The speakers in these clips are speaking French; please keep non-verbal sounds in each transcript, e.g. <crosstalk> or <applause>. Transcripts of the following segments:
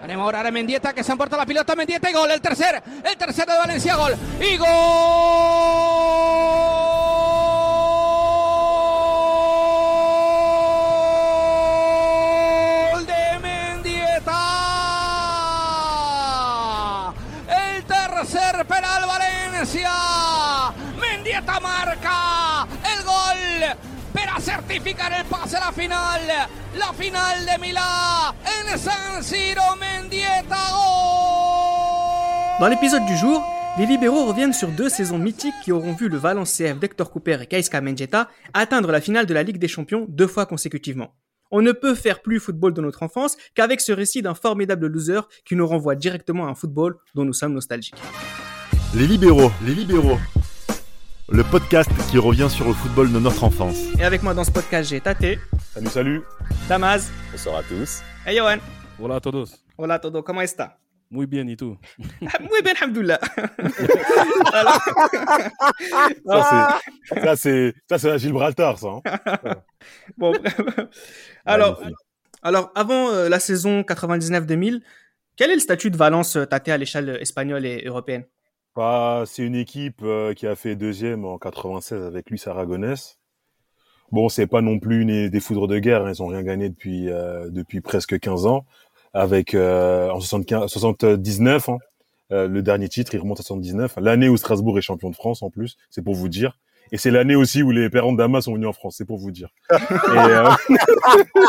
Tenemos ahora a Mendieta que se emporta la pilota. Mendieta y gol. El tercer. El tercero de Valencia. Gol. Y gol de Mendieta. El tercer penal Valencia. Mendieta marca certificar el pase a la final. La final de Milán en San Siro Mendieta. Gol Dans l'épisode du jour, les libéraux reviennent sur deux saisons mythiques qui auront vu le Valence CF d'Hector Cooper et Kaiska Mendieta atteindre la finale de la Ligue des Champions deux fois consécutivement. On ne peut faire plus football de notre enfance qu'avec ce récit d'un formidable loser qui nous renvoie directement à un football dont nous sommes nostalgiques. Les libéraux, les libéraux. Le podcast qui revient sur le football de notre enfance. Et avec moi dans ce podcast, j'ai Tate, Salut, salut. Damaz Bonsoir à tous. et Johan. Hola a todos. Hola todo, ¿cómo está? Muy bien, ¿y tú? <laughs> Muy bien, alhamdoulilah. <laughs> Ça, c'est, ça, c'est, ça, c'est à Gibraltar, ça. hein. <laughs> Bon, alors, alors, avant euh, la saison 99-2000, quel est le statut de Valence, euh, Tate, à l'échelle espagnole et européenne? Bah, c'est une équipe euh, qui a fait deuxième en 96 avec Luis Aragonès. Bon, c'est pas non plus une, des foudres de guerre. hein. Ils ont rien gagné depuis euh, depuis presque 15 ans. Avec euh, en 75, 79, hein, le dernier titre, il remonte à 79. L'année où Strasbourg est champion de France en plus, c'est pour vous dire. Et c'est l'année aussi où les parents de Damas sont venus en France, c'est pour vous dire. Et, euh, <laughs>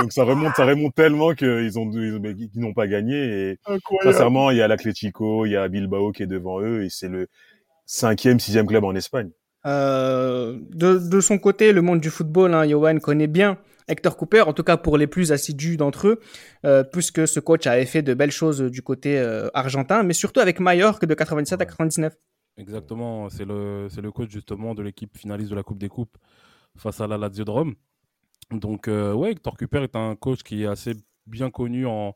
Donc ça remonte, ça remonte tellement qu'ils ont, ils ont- qu'ils n'ont pas gagné. Et sincèrement, il y a l'Atlético, il y a Bilbao qui est devant eux, et c'est le cinquième, sixième club en Espagne. Euh, de, de son côté, le monde du football, hein, Johan connaît bien Hector Cooper, en tout cas pour les plus assidus d'entre eux, euh, puisque ce coach avait fait de belles choses du côté euh, argentin, mais surtout avec Mallorca de 97 à 99. Exactement, c'est le, c'est le coach justement de l'équipe finaliste de la Coupe des Coupes face à la Lazio de Rome. Donc, euh, ouais, Hector Cooper est un coach qui est assez bien connu en,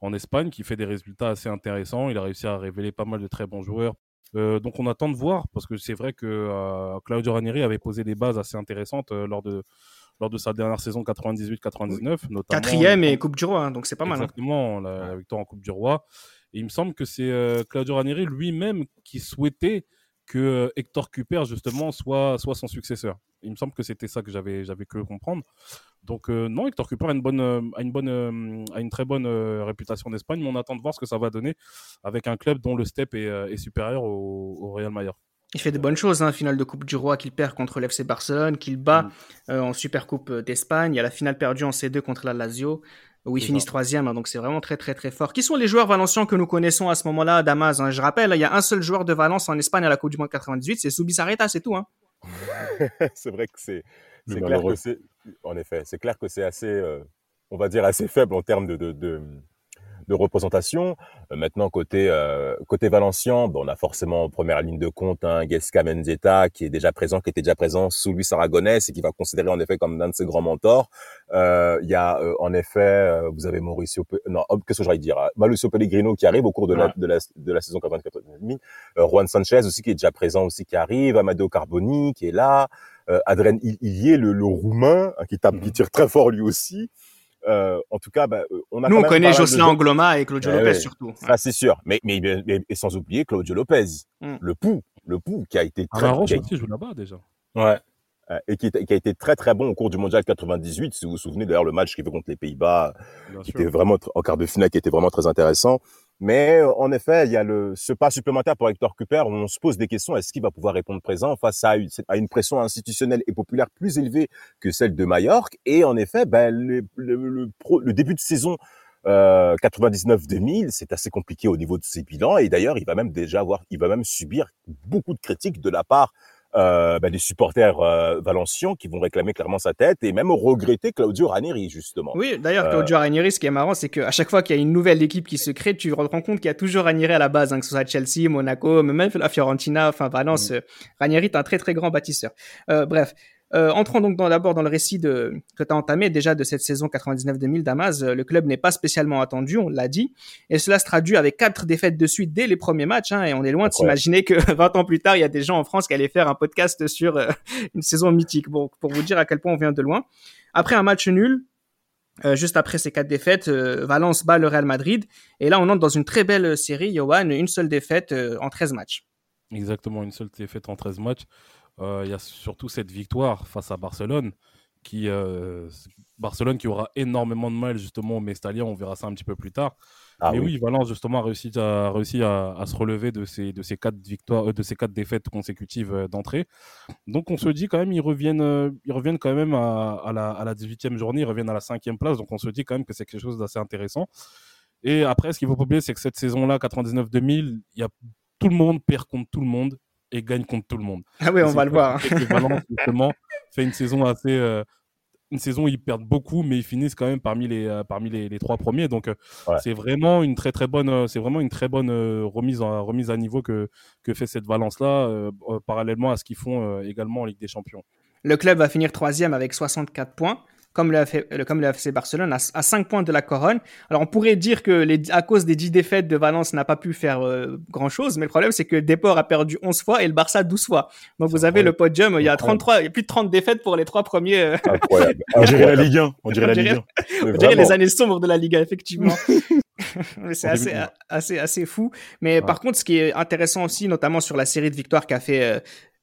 en Espagne, qui fait des résultats assez intéressants. Il a réussi à révéler pas mal de très bons joueurs. Euh, donc, on attend de voir, parce que c'est vrai que euh, Claudio Ranieri avait posé des bases assez intéressantes euh, lors, de, lors de sa dernière saison 98-99. notamment- Quatrième et Coupe du Roi, hein, donc c'est pas mal. hein. Exactement, la, la victoire en Coupe du Roi. Et il me semble que c'est euh, Claudio Ranieri lui-même qui souhaitait que euh, Hector Cooper, justement, soit, soit son successeur. Il me semble que c'était ça que j'avais j'avais que comprendre. Donc, euh, non, Hector Cooper a une, bonne, a une, bonne, a une très bonne réputation d'Espagne, mais on attend de voir ce que ça va donner avec un club dont le step est, est supérieur au, au Real Mallorca. Il fait de bonnes choses, hein, finale de Coupe du Roi qu'il perd contre l'FC Barcelone, qu'il bat Mm. euh, en Supercoupe d'Espagne. Il y a la finale perdue en C2 contre la Lazio, où ils finissent troisième, hein, donc c'est vraiment très très très fort. Qui sont les joueurs valenciens que nous connaissons à ce moment-là, Damas hein? Je rappelle, il y a un seul joueur de Valence en Espagne à la Coupe du Monde 98, c'est Subisarreta, c'est tout. Hein. <laughs> c'est vrai que c'est c'est clair que c'est en effet, c'est clair que c'est assez euh, on va dire assez faible en termes de de, de, de représentation. Euh, maintenant côté euh, côté Valencien, bon, on a forcément en première ligne de compte un Gesca Mendieta qui est déjà présent, qui était déjà présent sous Luis Aragonès et qui va considérer en effet comme l'un de ses grands mentors. Euh, Il y a euh, en effet, euh, vous avez Mauricio, Pe- non, hop, qu'est-ce que j'allais dire, Mauricio Pellegrino qui arrive au cours de la de la, de la saison 94 euh, Juan Sanchez aussi qui est déjà présent aussi qui arrive, Amadeo Carboni qui est là, Adrien Ilié le, le roumain hein, qui tape, qui Mhm. tire très fort lui aussi. Euh, en tout cas, bah, euh, on a Nous, quand on même connaît Jocelyn Angloma et Claudio Eh Lopez ouais. surtout. Ça c'est sûr, mais, mais, mais- et sans oublier Claudio Lopez, Mm. le pou, le pou qui a été très, Alain Roche qui a- joue là-bas déjà. Ouais. Euh, Et qui, qui a été très très bon au cours du mondial 98. Si vous vous souvenez d'ailleurs le match qu'il fait contre les Pays-Bas, qui sûr. était vraiment en quart de finale, qui était vraiment très intéressant. Mais euh, en effet, il y a le ce pas supplémentaire pour Hector Cooper. où On se pose des questions. Est-ce qu'il va pouvoir répondre présent face à une, pression institutionnelle et populaire plus élevée que celle de Majorque? Et en effet, ben, le, le, le pro- le début de saison euh, 99-2000, c'est assez compliqué au niveau de ses bilans. Et d'ailleurs, il va même déjà avoir, il va même subir beaucoup de critiques de la part euh, ben, des supporters euh, valenciens qui vont réclamer clairement sa tête et même regretter Claudio Ranieri justement. Oui, d'ailleurs, Euh, Claudio Ranieri, ce qui est marrant, c'est qu'à chaque fois qu'il y a une nouvelle équipe qui se crée, tu te rends compte qu'il y a toujours Ranieri à la base, hein, que ce soit Chelsea, Monaco, même la Fiorentina, enfin Valence. euh, Ranieri est un très très grand bâtisseur. Euh, bref, Euh, entrons donc dans- d'abord dans le récit de, que tu as entamé déjà de cette saison 99-2000 Damas. Euh, Le club n'est pas spécialement attendu, on l'a dit, et cela se traduit avec quatre défaites de suite dès les premiers matchs. Hein, et on est loin de s'imaginer que <laughs> 20 ans plus tard, il y a des gens en France qui allaient faire un podcast sur euh, <laughs> une saison mythique. Bon, pour vous dire à quel point on vient de loin. Après un match nul, Euh, juste après ces quatre défaites, euh, Valence bat le Real Madrid. Et là, on entre dans une très belle série, Johan, une seule défaite euh, en 13 matchs. Exactement, une seule défaite en 13 matchs. Euh, Il y a surtout cette victoire face à Barcelone, qui, euh, Barcelone qui aura énormément de mal justement au Mestalia, on verra ça un petit peu plus tard. Ah Mais oui. oui, Valence justement a réussi à, réussi à, à se relever de ces, de ces quatre victoires, euh, de ces quatre défaites consécutives d'entrée. Donc on se dit quand même, ils reviennent, ils reviennent quand même à, à la, à la 18e journée, ils reviennent à la 5e place. Donc on se dit quand même que c'est quelque chose d'assez intéressant. Et après, ce qu'il faut pas oublier, c'est que cette saison-là, 99-2000, il y a tout le monde perd contre tout le monde et gagne contre tout le monde. Ah oui, on C'est va le voir. Valence, <laughs> justement, fait une saison assez. euh, une saison où ils perdent beaucoup, mais ils finissent quand même parmi les, euh, parmi les, les trois premiers. Donc, euh, Ouais. c'est vraiment une très très bonne, euh, c'est vraiment une très bonne euh, remise, en- remise à niveau que, que fait cette Valence-là, euh, euh, parallèlement à ce qu'ils font euh, également en Ligue des Champions. Le club va finir troisième avec 64 points, comme le, comme le FC Barcelone, à, à 5 points de la couronne. Alors on pourrait dire que les, à cause des 10 défaites de Valence n'a pas pu faire euh, grand-chose, mais le problème c'est que Deport a perdu 11 fois et le Barça 12 fois. Donc vous avez le podium, il y a 33, il y a plus de 30 défaites pour les trois premiers. euh, Incroyable. <laughs> On dirait la Ligue 1. On dirait la On dirait- Ligue 1. <laughs> Mais on dirait les années sombres de la Liga, effectivement. <laughs> Mais c'est assez, 2001. assez, assez fou. Mais par contre, ce qui est intéressant aussi, notamment sur la série de victoires qu'a fait euh,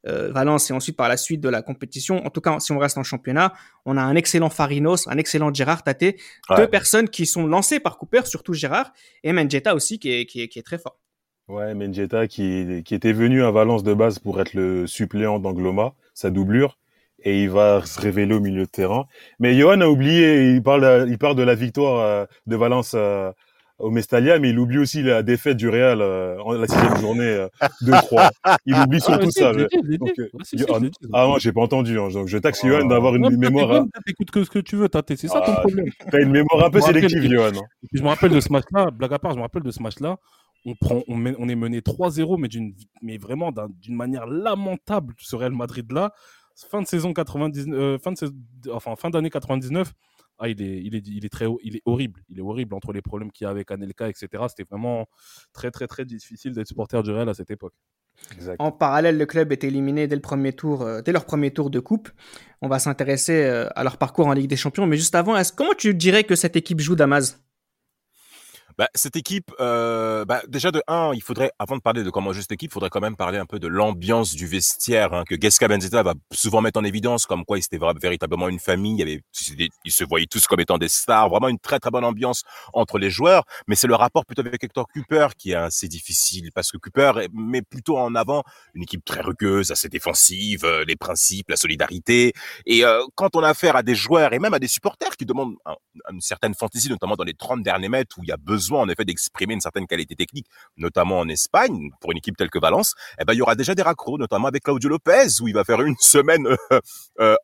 euh, Valence et ensuite par la suite de la compétition, en tout cas, si on reste en championnat, on a un excellent Farinos, un excellent Gérard Tate, Ouais. deux personnes qui sont lancées par Cooper, surtout Gérard, et Menjeta aussi, qui est, qui est, qui est très fort. Ouais, Menjeta qui, qui était venu à Valence de base pour être le suppléant d'Angloma, sa doublure, et il va se révéler au milieu de terrain. Mais Johan a oublié, il parle, il parle de la victoire euh, de Valence euh, au Mestalia, mais il oublie aussi la défaite du Real euh, en la sixième journée euh, 2-3. Il oublie surtout ça. donc, euh, ah, ah non, j'ai pas entendu. hein, je taxe Oh. Johan d'avoir une mémoire, hein. Écoute que ce que tu veux, c'est ça ton Ah, problème. t'as une mémoire un peu sélective, Johan. hein. Je me rappelle de ce match-là, blague à part, je me rappelle de ce match-là. On, prend, on, mène- on est mené 3-0, mais, mais vraiment d'un- d'une manière lamentable, ce Real Madrid-là. Fin de saison 99, euh, fin, de enfin, fin d'année 99, ah, il, est, il, est, il, est très, haut- il est horrible. Il est horrible entre les problèmes qu'il y a avec Anelka, etc. C'était vraiment très, très, très difficile d'être supporter du Real à cette époque. Exact. En parallèle, le club est éliminé dès le premier tour, euh, dès leur premier tour de coupe. On va s'intéresser euh, à leur parcours en Ligue des Champions, mais juste avant, est-ce, comment tu dirais que cette équipe joue Damas? Bah, cette équipe, euh, bah, déjà de un, il faudrait, avant de parler de comment cette équipe, il faudrait quand même parler un peu de l'ambiance du vestiaire hein, que Gesca Benzetta va souvent mettre en évidence, comme quoi ils étaient véritablement une famille. Il y avait, ils se voyaient tous comme étant des stars. Vraiment une très très bonne ambiance entre les joueurs. Mais c'est le rapport plutôt avec Hector Cooper qui est assez difficile parce que Cooper met plutôt en avant une équipe très rugueuse, assez défensive, euh, les principes, la solidarité. Et euh, quand on a affaire à des joueurs et même à des supporters qui demandent un- une certaine fantaisie, notamment dans les 30 derniers mètres où il y a besoin en effet d'exprimer une certaine qualité technique, notamment en Espagne, pour une équipe telle que Valence, eh ben, il y aura déjà des raccros, notamment avec Claudio Lopez, où il va faire une <laughs> semaine euh, euh,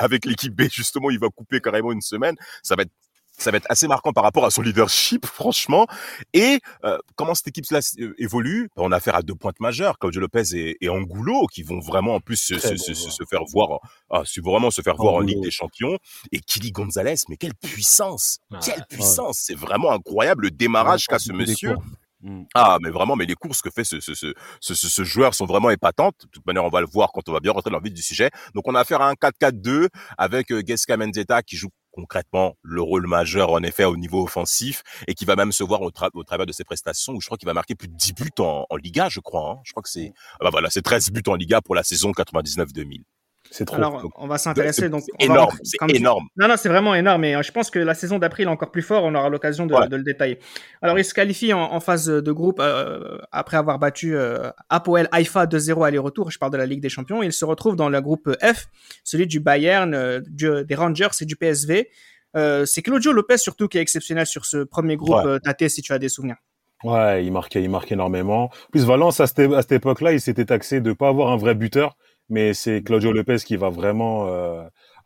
avec l'équipe B, justement, il va couper carrément une semaine. Ça va être ça va être assez marquant par rapport à son leadership, <laughs> franchement. Et euh, comment cette équipe-là euh, évolue? On a affaire à deux pointes majeures, Claudio Lopez et, et Angulo, qui vont vraiment en plus se, se, se, se faire voir, ah, vraiment se faire voir en. Ligue des Champions. Et Kili Gonzalez, mais quelle puissance Ah, Quelle puissance C'est vraiment incroyable le démarrage qu'a ce monsieur. Mm. Ah, mais vraiment, mais les courses que fait ce, ce, ce, ce, ce- ce joueur sont vraiment épatantes. De toute manière, on va le voir quand on va bien rentrer dans le vif du sujet. Donc, on a affaire à un 4-4-2 avec euh, Gesca Mendetta qui joue concrètement le rôle majeur, en effet, au niveau offensif et qui va même se voir au, tra- au travers de ses prestations où je crois qu'il va marquer plus de 10 buts en, en Liga, je crois. hein. Je crois que c'est, ah bah voilà, c'est 13 buts en Liga pour la saison 99-2000. C'est trop. Alors, on va s'intéresser. Donc, c'est on va énorme, c'est tu- énorme. Non, non, c'est vraiment énorme. Et euh, je pense que la saison d'après, il est encore plus fort. On aura l'occasion de, Ouais. de le détailler. Alors, il se qualifie en, en phase de groupe euh, après avoir battu euh, Apoel Haïfa 2-0 aller-retour. Je parle de la Ligue des Champions. Il se retrouve dans le groupe F, celui du Bayern, euh, du- des Rangers et du PSV. Euh, c'est Claudio Lopez surtout qui est exceptionnel sur ce premier groupe. Ouais. Tate, si tu as des souvenirs. Ouais, il marquait, il marquait énormément. En plus, Valence, à cette, à cette époque-là, il s'était taxé de pas avoir un vrai buteur, mais c'est Claudio Lopez qui va vraiment, euh,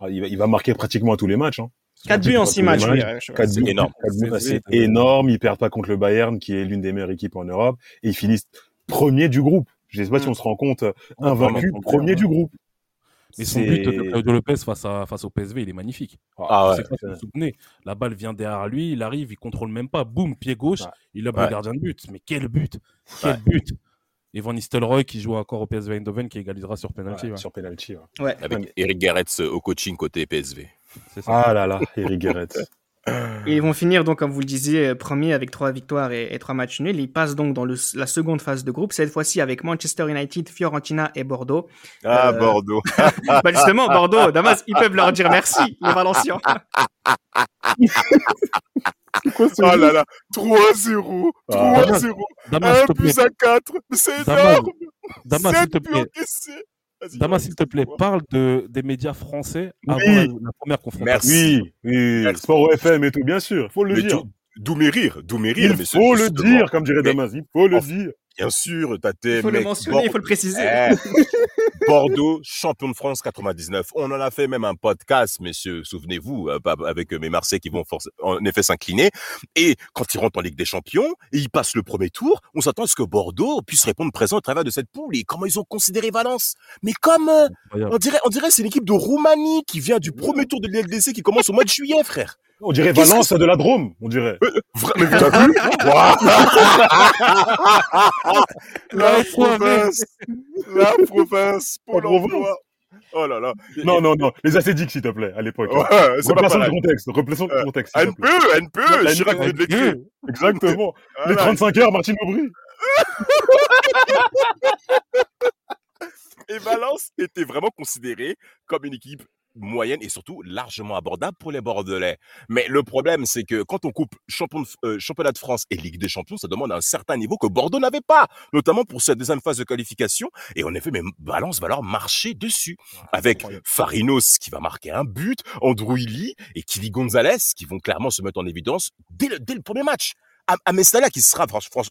il, va, il va marquer pratiquement tous les matchs. Hein. 4 buts en 6 matchs. oui, euh, Quatre c'est buts, énorme. C'est énorme. Ils perdent pas contre le Bayern, qui est l'une des meilleures équipes en Europe, et ils finissent premier du groupe. Je sais pas si on se rend compte, invaincu, Vraiment, premier du groupe. Mais son but de Claudio Lopez face, à, face au PSV, il est magnifique. Ah Je ouais. sais pas si vous vous souvenez, la balle vient derrière lui, il arrive, il contrôle même pas, boum, pied gauche, Ouais. il a Ouais. le gardien de but. Mais quel but Quel Ouais. but Et Van Nistelrooy qui joue encore au PSV Eindhoven qui égalisera sur penalty. Ouais, ouais. sur penalty. ouais. Ouais. Avec Eric Garretz au coaching côté PSV. C'est ça. Ah là là, Eric Guéret. Et ils vont finir donc, comme vous le disiez, premier avec trois victoires et, et trois matchs nuls. Ils passent donc dans le- la seconde phase de groupe, cette fois-ci avec Manchester United, Fiorentina et Bordeaux. Ah, Euh, Bordeaux. <laughs> bah justement, Bordeaux, Damas, ils peuvent leur dire merci, les Valenciens. <laughs> <laughs> Oh là là, 3-0, Ah. 3-0, Damas, s'il 1 te plaît. plus à 4, c'est énorme. Damas, s'il 7 te plaît. Damas, s'il te plaît, parle de, des médias français avant Oui. la, la première confrontation. Merci. Oui, oui, Merci. Sport FM et tout, bien sûr, faut le Mais dire. d'où- mes rires, d'où mes rires. Il mais faut le dire, comme dirait Damas, il faut le dire. Bien sûr, Tate, Il faut le mentionner, il faut le préciser. Eh, Bordeaux, champion de France 99. On en a fait même un podcast, messieurs, souvenez-vous, euh, avec euh, mes Marseillais qui vont en effet s'incliner. Et quand ils rentrent en Ligue des Champions et ils passent le premier tour, on s'attend à ce que Bordeaux puisse répondre présent au travers de cette poule. Et comment ils ont considéré Valence? Mais comme, euh, on dirait, on dirait c'est l'équipe de Roumanie qui vient du premier tour de l'LDC qui commence au mois de juillet, frère. On dirait Valence de la Drôme, on dirait. Vra- Mais t'as vu <laughs> La province La province province. emploi Oh là là Non, non, non, les acédiques, s'il te plaît, à l'époque. Ouais, c'est pas Replaçons le contexte, replaçons le Euh, contexte. NPE. NPE, Chirac vient de l'écrire. Exactement. Les Voilà. 35 heures, Martine Aubry. Et Valence était vraiment considérée comme une équipe moyenne et surtout largement abordable pour les Bordelais. Mais le problème, c'est que quand on coupe champion de- euh, championnat de France et Ligue des Champions, ça demande un certain niveau que Bordeaux n'avait pas, notamment pour cette deuxième phase de qualification. Et en effet, même Valence va leur marcher dessus, avec incroyable. Farinos qui va marquer un but, Andrew Illy et Kili Gonzalez qui vont clairement se mettre en évidence dès le, dès le premier match. À, à Mestalla, qui sera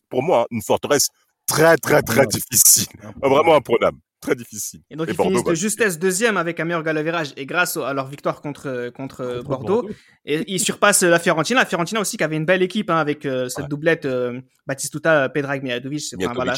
pour moi hein, une forteresse très très très Imprenable. difficile, vraiment imprenable, très difficile. Et donc Et ils Bordeaux finissent de justesse deuxième avec un meilleur galavirage et grâce à leur victoire contre, contre, euh, Contre Bordeaux. Et ils surpassent la Fiorentina. La Fiorentina aussi qui avait une belle équipe hein, avec euh, cette Ouais. doublette euh, Batistuta, Pedrag, Mijatovic, voilà.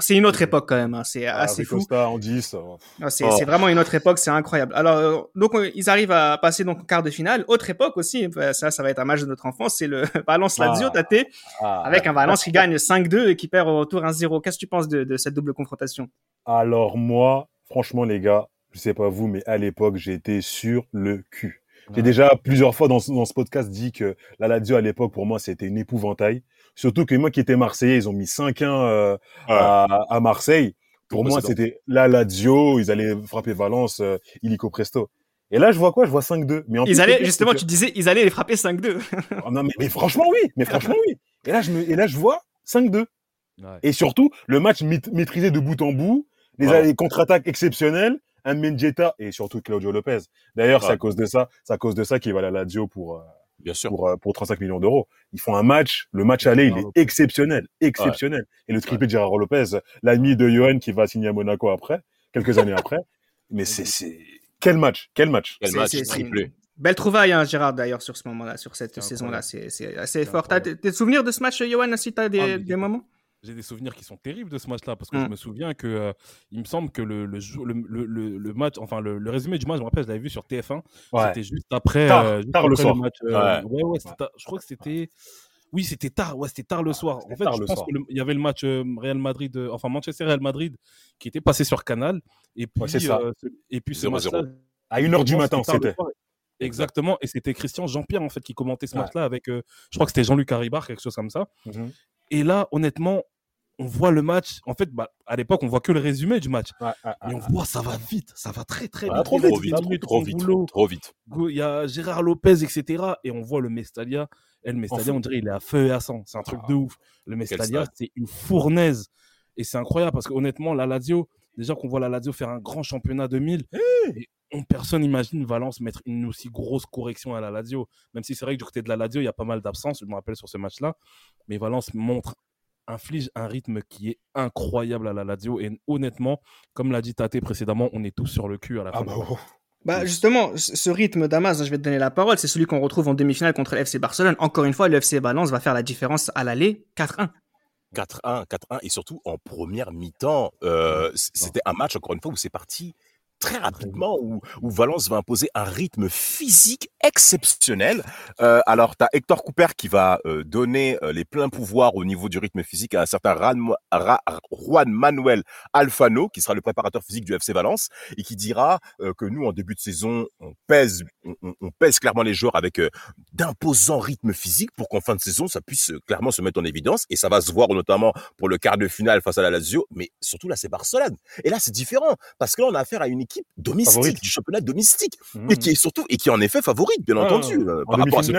C'est une autre époque quand même. hein. C'est Ah, assez fou. Ricosta en 10. euh, Ah, C'est Oh. vraiment une autre époque, c'est incroyable. Alors, euh, donc, ils arrivent à passer donc au quart de finale. Autre époque aussi, euh, ça, ça va être un match de notre enfance, c'est le <laughs> Valence-Lazio, Ah. Tate, Ah, avec un Valence qui gagne 5-2 et qui perd au retour 1-0. Qu'est-ce que tu penses de, de cette double confrontation? Alors moi, franchement les gars, je sais pas vous, mais à l'époque, j'étais sur le cul. J'ai déjà plusieurs fois dans, ce- dans ce podcast dit que la Lazio à l'époque, pour moi, c'était une épouvantail. Surtout que moi qui étais Marseillais, ils ont mis 5-1 euh, à, à Marseille. Pour moi, c'était la Lazio, ils allaient frapper Valence, euh, illico presto. Et là, je vois quoi? Je vois 5-2. Mais en plus, Ils allaient, justement, tu disais, ils allaient les frapper 5-2. <laughs> Ah non, mais, mais franchement, oui. Mais franchement, oui. Et là, je, me, et là, je vois 5-2. Ouais. Et surtout, le match maît- maîtrisé de bout en bout, les, contre-attaques exceptionnelles, un Mendieta et surtout Claudio Lopez. D'ailleurs, c'est à cause de ça, c'est à cause de ça qu'il va à la Lazio pour, euh, Bien sûr. pour, euh, pour 35 millions d'euros. Ils font un match, le match aller, il est Lopez. exceptionnel, exceptionnel. Et le triplé de Gérard Lopez, l'ami de Johan qui va signer à Monaco après, quelques années après. Mais <laughs> c'est, c'est, quel match, quel match. Quel match triplé. Belle trouvaille, hein, Gérard, d'ailleurs, sur ce moment-là, sur cette C'est saison-là. C'est c'est assez C'est fort. T'as des souvenirs de ce match, Johan, si t'as des, Ah, des moments? J'ai des souvenirs qui sont terribles de ce match-là parce que je me souviens que euh, il me semble que le, le, match, enfin le, résumé du match, je me rappelle, je l'avais vu sur TF1. Ouais. C'était juste après, Tard, euh, juste tard le soir. match. euh, Ouais. ouais, ouais, c'était tard. je crois que c'était. Oui, c'était tard. Ouais, c'était tard le soir. c'était En fait, je pense soir. qu'il y avait le match Real Madrid, enfin Manchester Real Madrid, qui était passé sur Canal. Et puis, ça. ce- et puis ce 0-0. match-là, À 1h du matin, c'était. soir. Exactement. Et c'était Christian Jean-Pierre en fait qui commentait ce match-là avec, je crois que c'était Jean-Luc Haribar, quelque chose comme ça. Mhm. Et là, honnêtement, on voit le match. En fait, bah, à l'époque, on voit que le résumé du match. Ouais. on voit, ça va vite. Ça va très, très Ah, vite. trop vite, Trop vite, trop, vite, trop vite. Il y a Gérard Lopez, etc. Et on voit le Mestalia. Et le Mestalia, Enfin. on dirait, il est à feu et à sang. C'est un truc de ouf. Le Mestalia, c'est une fournaise. Et c'est incroyable parce qu'honnêtement, la Lazio, déjà qu'on voit la Lazio faire un grand championnat 2000, et on, personne n'imagine Valence mettre une aussi grosse correction à la Lazio. Même si c'est vrai que du côté de la Lazio, il y a pas mal d'absences, je me rappelle sur ce match-là. Mais Valence montre, inflige un rythme qui est incroyable à la Lazio. Et honnêtement, comme l'a dit Tate précédemment, on est tous sur le cul à la fin. Ah du bah, oh. Bah justement, ce rythme Damas, je vais te donner la parole, c'est celui qu'on retrouve en demi-finale contre le FC Barcelone. Encore une fois, le FC Valence va faire la différence à l'aller 4-1. 4-1, 4-1 et surtout en première mi-temps, euh, c'était un match encore une fois où c'est parti très rapidement où, où Valence va imposer un rythme physique exceptionnel. Euh, alors, tu as Hector Cooper qui va euh, donner euh, les pleins pouvoirs au niveau du rythme physique à un certain Ran- Ra- Juan Manuel Alfano, qui sera le préparateur physique du FC Valence, et qui dira euh, que nous, en début de saison, on pèse, on, on- pèse clairement les joueurs avec euh, d'imposants rythmes physiques pour qu'en fin de saison, ça puisse euh, clairement se mettre en évidence. Et ça va se voir notamment pour le quart de finale face à la Lazio, mais surtout là, c'est Barcelone. Et là, c'est différent, parce que là, on a affaire à une équipe domestique, Favorite. du championnat domestique, et qui est surtout, et qui est en effet favorite, bien Ah, entendu, euh, en par rapport à ce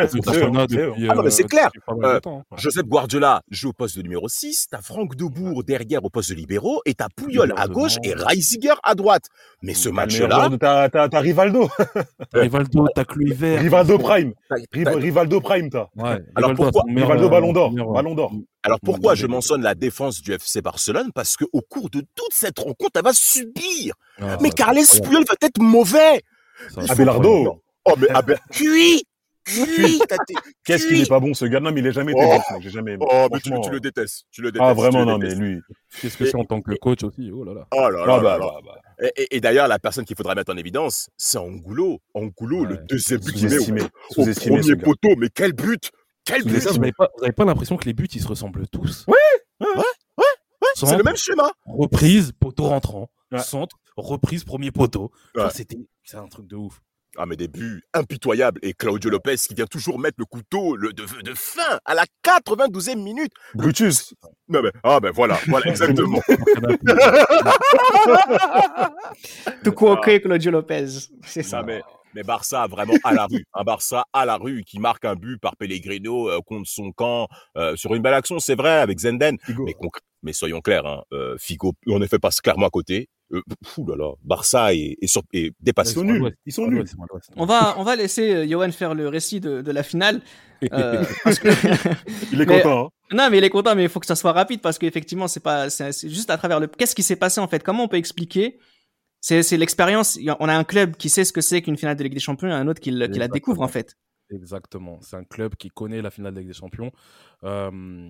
Ah non, mais c'est clair. Euh, temps. Joseph Guardiola joue au poste de numéro 6, t'as Franck Debourg derrière au poste de libéraux, et t'as Pouyol à gauche et Reisiger à droite. Mais ce match-là, T'as t'as- t'as Rivaldo. <laughs> Rivaldo, t'as Kluivert. Rivaldo Prime. t'as- Riv- t'as- Rivaldo Prime, t'as. Ouais, Alors pourquoi- Rivaldo euh, Ballon d'Or. Ballon d'or. Alors pourquoi je mentionne la défense du FC Barcelone? Parce que au cours de toute cette rencontre, elle va subir. ah, Mais Carles. Puyol va être mauvais. Abelardo. Oh mais ah ben, <laughs> cuit, cuit. été- Qu'est-ce qu'il cuit. est pas bon ce gars? Non, mais il est jamais été Oh. bon, ce mec. J'ai jamais aimé. Oh mais tu, le détestes, tu le détestes. Ah tu vraiment le non, mais détestes. lui. Qu'est-ce que c'est en tant que coach aussi? Oh là là. Oh là là Ah là bah, là. bah, bah. Et, et- et d'ailleurs, la personne qu'il faudra mettre en évidence, c'est Angulo. Angulo, le deuxième but qu'il met au, au premier poteau. Mais quel but Quel but Vous n'avez pas, vous avez pas l'impression que les buts ils se ressemblent tous Ouais, ouais, ouais, C'est le même schéma. Reprise, poteau rentrant. Ouais. Centre, reprise, premier poteau. Enfin, Ouais. c'était, c'est un truc de ouf. Ah mais des buts impitoyables. Et Claudio Lopez qui vient toujours mettre le couteau le, de, de fin à la 92e minute. Brutus. Non mais, ah ben voilà, voilà <laughs> exactement. Tout coquet, Claudio Lopez. C'est ça. Non, mais, mais Barça vraiment à la rue. Un Barça à la rue qui marque un but par Pellegrino euh, contre son camp euh, sur une belle action, c'est vrai, avec Zenden. Figo. Mais, mais soyons clairs, hein, euh, Figo, en effet, passe clairement à côté. Euh, fou là là, Barça est, est, sur- est dépassé. Ils sont nuls. Ils sont nuls. On va, on va laisser euh, Johan faire le récit de, de la finale. euh, <laughs> parce que- Il est <laughs> Mais- content. Hein. non, mais il est content, mais il faut que ça soit rapide parce qu'effectivement, c'est pas, c'est c'est juste à travers le. Qu'est-ce qui s'est passé en fait? Comment on peut expliquer C'est l'expérience. On a un club qui sait ce que c'est qu'une finale de Ligue des Champions et un autre qui, le- qui la découvre en fait. Exactement. C'est un club qui connaît la finale de Ligue des Champions. Euh,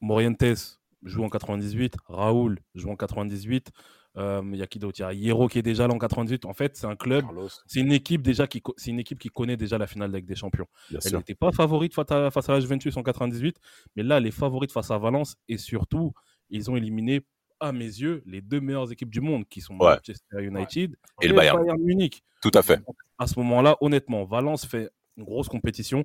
Morientes joue en 98, Raoul joue en 98. Euh, Il y a qui d'autre? Il y a Hierro qui est déjà là en 98. En fait, c'est un club, c'est une équipe déjà qui, c'est une équipe qui connaît déjà la finale de Ligue des Champions. Bien Elle n'était pas favorite face à, face à la Juventus en 98, mais là, elle est favorite face à Valence et surtout, ils ont éliminé, à mes yeux, les deux meilleures équipes du monde qui sont Ouais. Manchester United Et le Bayern. Munich. Tout à fait. À ce moment-là, honnêtement, Valence fait une grosse compétition.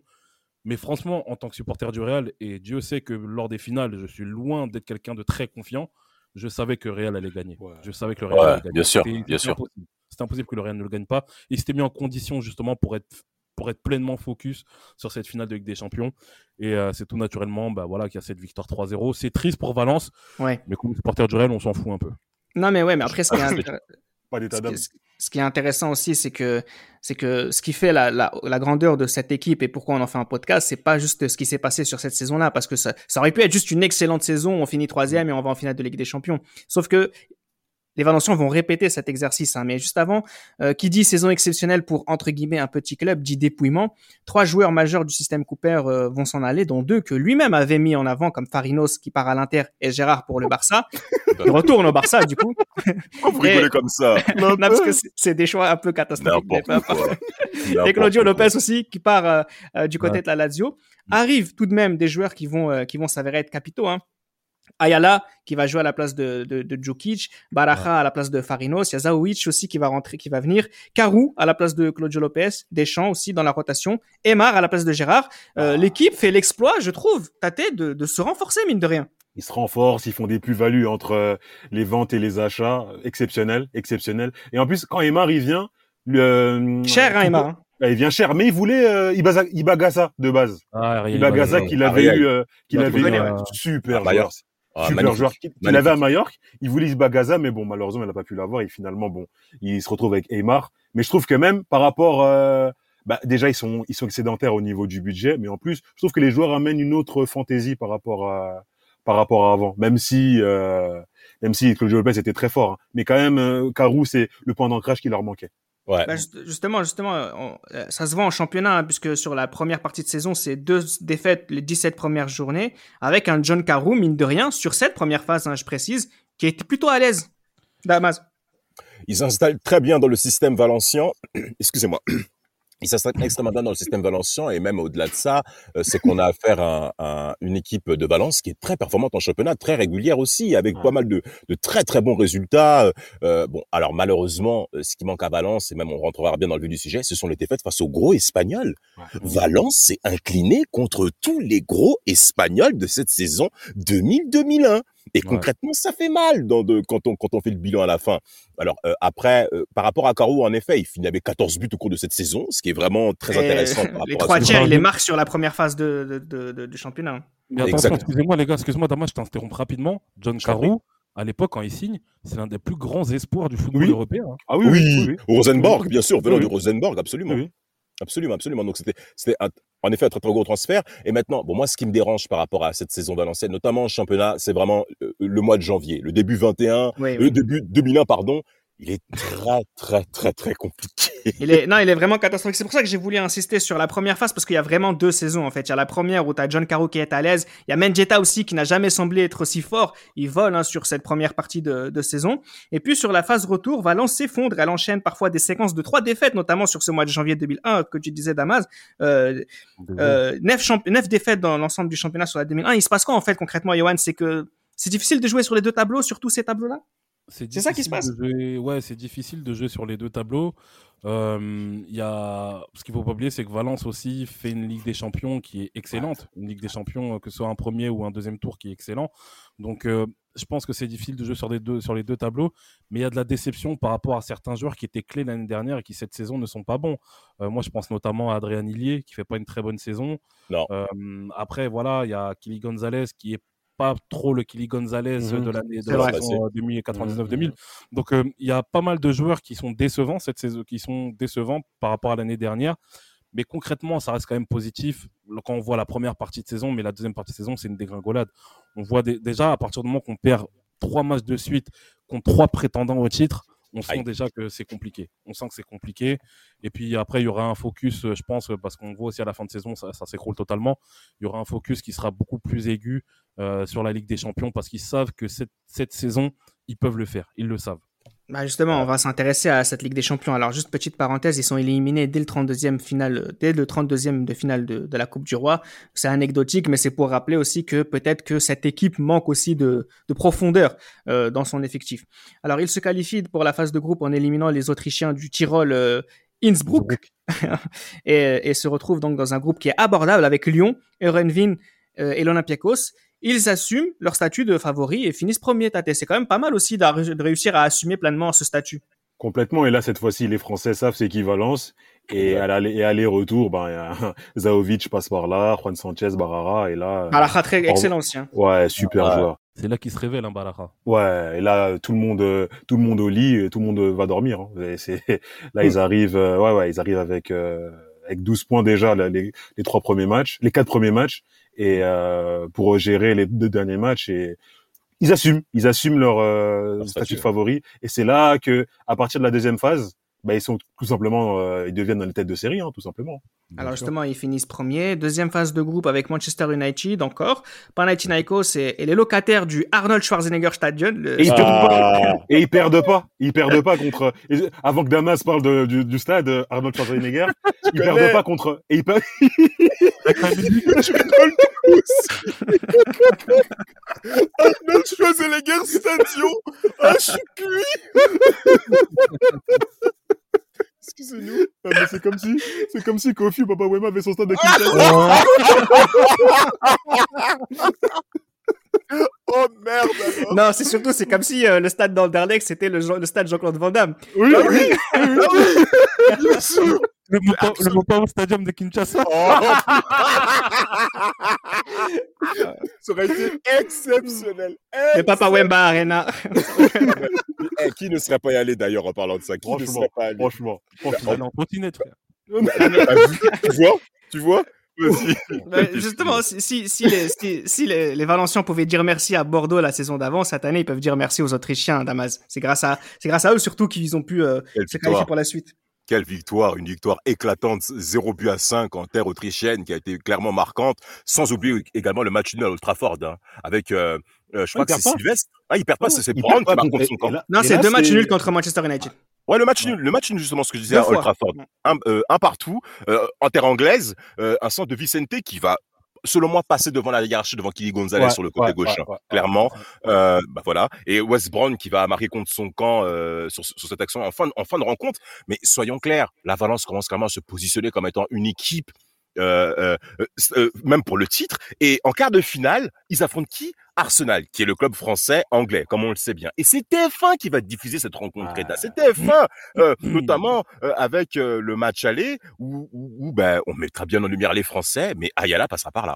Mais franchement, en tant que supporter du Real, et Dieu sait que lors des finales, je suis loin d'être quelqu'un de très confiant, je savais que le Real allait gagner. Ouais. Je savais que le Real Ouais, allait gagner. bien sûr, bien sûr. impossible. C'était impossible que le Real ne le gagne pas. Il s'était mis en condition justement pour être, pour être pleinement focus sur cette finale de Ligue des Champions. Et euh, c'est tout naturellement bah, voilà, qu'il y a cette victoire 3-0. C'est triste pour Valence, Ouais. mais comme supporter du Real, on s'en fout un peu. Non, mais ouais, mais après, ce qui est, <laughs> Pas d'état ce d'âme. qui- ce qui est intéressant aussi, c'est que, c'est que ce qui fait la, la, la grandeur de cette équipe et pourquoi on en fait un podcast, c'est pas juste ce qui s'est passé sur cette saison-là, parce que ça, ça aurait pu être juste une excellente saison, on finit troisième et on va en finale de Ligue des Champions. Sauf que les Valenciens vont répéter cet exercice, hein. mais juste avant, euh, qui dit saison exceptionnelle pour entre guillemets un petit club dit dépouillement. Trois joueurs majeurs du système Cooper euh, vont s'en aller, dont deux que lui-même avait mis en avant, comme Farinos qui part à l'Inter et Gérard pour le Barça. Il retourne au Barça du coup. Pourquoi vous rigolez Et- comme ça? <laughs> Non, parce que c'est- des choix un peu catastrophiques. mais peu N'importe importe. quoi. <laughs> Et Claudio quoi. Lopez aussi, qui part euh, euh, du côté Ouais. de la Lazio. Arrivent tout de même des joueurs qui vont, euh, qui vont s'avérer être capitaux. Hein. Ayala, qui va jouer à la place de, de, de Djokic. Baraja à la place de Farinos. Il y a Zaovic aussi qui va rentrer, qui va venir. Karou à la place de Claudio Lopez. Deschamps aussi dans la rotation. Emar à la place de Gérard. Euh, L'équipe fait l'exploit, je trouve, Tate, de, de se renforcer, mine de rien. Ils se renforcent, ils font des plus-values entre euh, les ventes et les achats. Exceptionnel, exceptionnel. Et en plus, quand Emar, il vient... Le, Cher, hein, Emar. hein. Ah, Il vient cher, mais il voulait euh, Ibagaza de base. Ah, rien, Ibagaza il va- qu'il avait eu, euh, qu'il Il va avait eu, euh, super joueur. Mallorca. Ah, super magnifique. joueur qu'il avait à Majorque. Il voulait Ibagaza, mais bon, malheureusement, il n'a pas pu l'avoir. Et finalement, bon, il se retrouve avec Aymar. Mais je trouve que même par rapport, euh, bah, déjà, ils sont, ils sont excédentaires au niveau du budget. Mais en plus, je trouve que les joueurs amènent une autre fantaisie par rapport à, par rapport à avant. Même si, euh, même si Claudio Lopez était très fort. hein. Mais quand même, euh, Carou, c'est le point d'ancrage qui leur manquait. Ouais. Bah, juste- justement, justement, on- euh, ça se voit en championnat, hein, puisque sur la première partie de saison, c'est deux défaites les 17 premières journées, avec un John Carew, mine de rien, sur cette première phase, hein, je précise, qui était plutôt à l'aise. Damas. ils s'installent très bien dans le système valencien. <clears throat> Excusez-moi. Ils s'installent extrêmement bien dans le système valencien et même au-delà de ça, euh, c'est qu'on a affaire à, à, une équipe de Valence qui est très performante en championnat, très régulière aussi, avec pas mal de, de, très très bons résultats. Euh, bon, alors malheureusement, euh, ce qui manque à Valence, et même on rentrera bien dans le vif du sujet, ce sont les défaites face aux gros Espagnols. Valence s'est incliné contre tous les gros Espagnols de cette saison 2000-2001. Et concrètement, ça fait mal dans de, quand, on, quand on fait le bilan à la fin. Alors euh, après, euh, par rapport à Carou, en effet, il finit avec 14 buts au cours de cette saison, ce qui est vraiment très intéressant. Par <laughs> les trois tiers, il les marque sur la première phase de, de, de, du championnat. Mais attention, excusez-moi les gars, excusez-moi Damas, je t'interromps rapidement. John Carou, à l'époque, quand il signe, c'est l'un des plus grands espoirs du football européen. Hein. Ah oui, oui, oui, Rosenborg, bien sûr, venant du Rosenborg, absolument. Absolument, absolument. Donc c'était, c'était en effet un très, très gros transfert. Et maintenant, bon, moi, ce qui me dérange par rapport à cette saison valencienne, notamment en championnat, c'est vraiment le, le, mois de janvier, le début 21, le début 2001, pardon. Il est très, très, très, très compliqué. Il est, non, il est vraiment catastrophique. C'est pour ça que j'ai voulu insister sur la première phase parce qu'il y a vraiment deux saisons en fait. Il y a la première où tu as John Caro qui est à l'aise. Il y a Menjeta aussi qui n'a jamais semblé être aussi fort. Il vole hein, sur cette première partie de, de, saison. Et puis sur la phase retour, Valence s'effondre. Elle enchaîne parfois des séquences de trois défaites, notamment sur ce mois de janvier 2001 que tu disais Damas. Euh, euh, neuf, neuf défaites dans l'ensemble du championnat sur la 2001. Il se passe quoi en fait concrètement, Johan? C'est que c'est difficile de jouer sur les deux tableaux, sur tous ces tableaux-là? C'est ça qui se passe. Jouer... Ouais, c'est difficile de jouer sur les deux tableaux. Euh, y a... Ce qu'il faut pas oublier, c'est que Valence aussi fait une Ligue des Champions qui est excellente. Une Ligue des Champions, que ce soit un premier ou un deuxième tour, qui est excellent. Donc, euh, je pense que c'est difficile de jouer sur les, deux, sur les deux tableaux. Mais il y a de la déception par rapport à certains joueurs qui étaient clés l'année dernière et qui, cette saison, ne sont pas bons. Euh, moi, je pense notamment à Adrien Hillier, qui fait pas une très bonne saison. Non. après, voilà, il y a Kili Gonzalez, qui est pas trop le Kili Gonzalez de l'année de la saison 2099-2000. Donc il y a pas mal de joueurs qui sont décevants cette saison, qui sont décevants par rapport à l'année dernière. Mais concrètement, ça reste quand même positif quand on voit la première partie de saison, mais la deuxième partie de saison, c'est une dégringolade. On voit déjà à partir du moment qu'on perd trois matchs de suite contre trois prétendants au titre, on sent déjà que c'est compliqué. On sent que c'est compliqué. Et puis après, il y aura un focus, je pense, parce qu'on voit aussi à la fin de saison, ça, ça s'écroule totalement. Il y aura un focus qui sera beaucoup plus aigu euh, sur la Ligue des Champions parce qu'ils savent que cette, cette saison, ils peuvent le faire. Ils le savent. Bah justement, on va s'intéresser à cette Ligue des Champions. Alors, juste petite parenthèse, ils sont éliminés dès le 32e finale, dès le 32e de finale de, de la Coupe du Roi. C'est anecdotique, mais c'est pour rappeler aussi que peut-être que cette équipe manque aussi de, de profondeur euh, dans son effectif. Alors, ils se qualifient pour la phase de groupe en éliminant les Autrichiens du Tyrol euh, Innsbruck <laughs> et, et, se retrouvent donc dans un groupe qui est abordable avec Lyon, Eurenvin euh, et l'Olympiakos ils assument leur statut de favori et finissent premier tâté. C'est quand même pas mal aussi de réussir à assumer pleinement ce statut. Complètement. Et là, cette fois-ci, les Français savent c'est équivalence. Et à l'aller-retour, ben, <laughs> Zaovic passe par là, Juan Sanchez, Barara, et là. Baraja, très excellent aussi. Hein. Ouais, super joueur. C'est là qu'il se révèle, hein, Baraja. Ouais, et là, tout le monde, tout le monde au lit, tout le monde va dormir. Hein. Là, ils arrivent, euh, ouais, ouais, ils arrivent avec, euh, avec 12 points déjà, les, les trois premiers matchs, les quatre premiers matchs et euh, pour gérer les deux derniers matchs et ils assument, ils assument leur euh, statut. de favori. Et c'est là que à partir de la deuxième phase, bah, ils sont tout simplement, euh, ils deviennent dans les têtes de série, hein, tout simplement. Alors justement, ils finissent premier. Deuxième phase de groupe avec Manchester United encore. Panathinaikos et, et les locataires du Arnold Schwarzenegger Stadion. Et, ils perdent pas. et ils perdent pas. Ils perdent pas contre. Avant que Damas parle de, du, du, stade Arnold Schwarzenegger, <laughs> ils perdent pas contre. Et ils perdent. <laughs> Arnold Schwarzenegger Stadion. Ah, je suis cuit. <laughs> Excusez-nous. Ah, mais c'est comme si, c'est comme si Kofi ou Papa Wema avait son stade de Kinshasa. <laughs> oh merde alors. Non, c'est surtout, c'est comme si euh, le stade d'Anderlecht, c'était le, le, stade Jean-Claude Van Damme. Oui, ah, oui, oui, oui. Bien sûr. Le, le Mopao Stadium de Kinshasa. Oh. Ça aurait été exceptionnel. Le Papa Wemba Arena. Eh, qui ne serait pas y allé d'ailleurs en parlant de ça? Qui franchement, ne serait pas allé? franchement, franchement. On continue, frère. tu vois? Tu vois? <laughs> bah, justement, si, si, les, si, si les, les, Valenciens pouvaient dire merci à Bordeaux la saison d'avant, cette année, ils peuvent dire merci aux Autrichiens, Damas. C'est grâce à, c'est grâce à eux surtout qu'ils ont pu euh, se qualifier pour la suite. Quelle victoire, une victoire éclatante, 0 but à 5 en terre autrichienne qui a été clairement marquante, sans oublier également le match nul à Old Trafford, hein, avec, euh, euh, je crois Ah, il que c'est Sylvestre. Ah, il perd pas, Ouais, c'est Brown qui marque contre son camp. Non, c'est deux matchs nuls contre Manchester United. Ouais, le match nul, le match nul, justement, ce que je disais Deux à Old. Trafford. Un, euh, un partout, euh, en terre anglaise, euh, un centre de Vicente qui va, selon moi, passer devant la hiérarchie devant Kili Gonzalez Ouais, sur le côté ouais, gauche, ouais, hein, clairement. Euh, bah voilà. Et West Brown qui va marquer contre son camp euh, sur, sur cette action en fin, de- en fin de rencontre. Mais soyons clairs, la Valence commence clairement à se positionner comme étant une équipe, euh, euh, euh, même pour le titre. Et en quart de finale, ils affrontent qui? Arsenal, qui est le club français anglais, comme on le sait bien. Et c'est TF1 qui va diffuser cette rencontre, Ah. C'est TF1, euh, <laughs> notamment euh, avec euh, le match aller, où, où, où, ben, on mettra bien en lumière les Français, mais Ayala passera par là.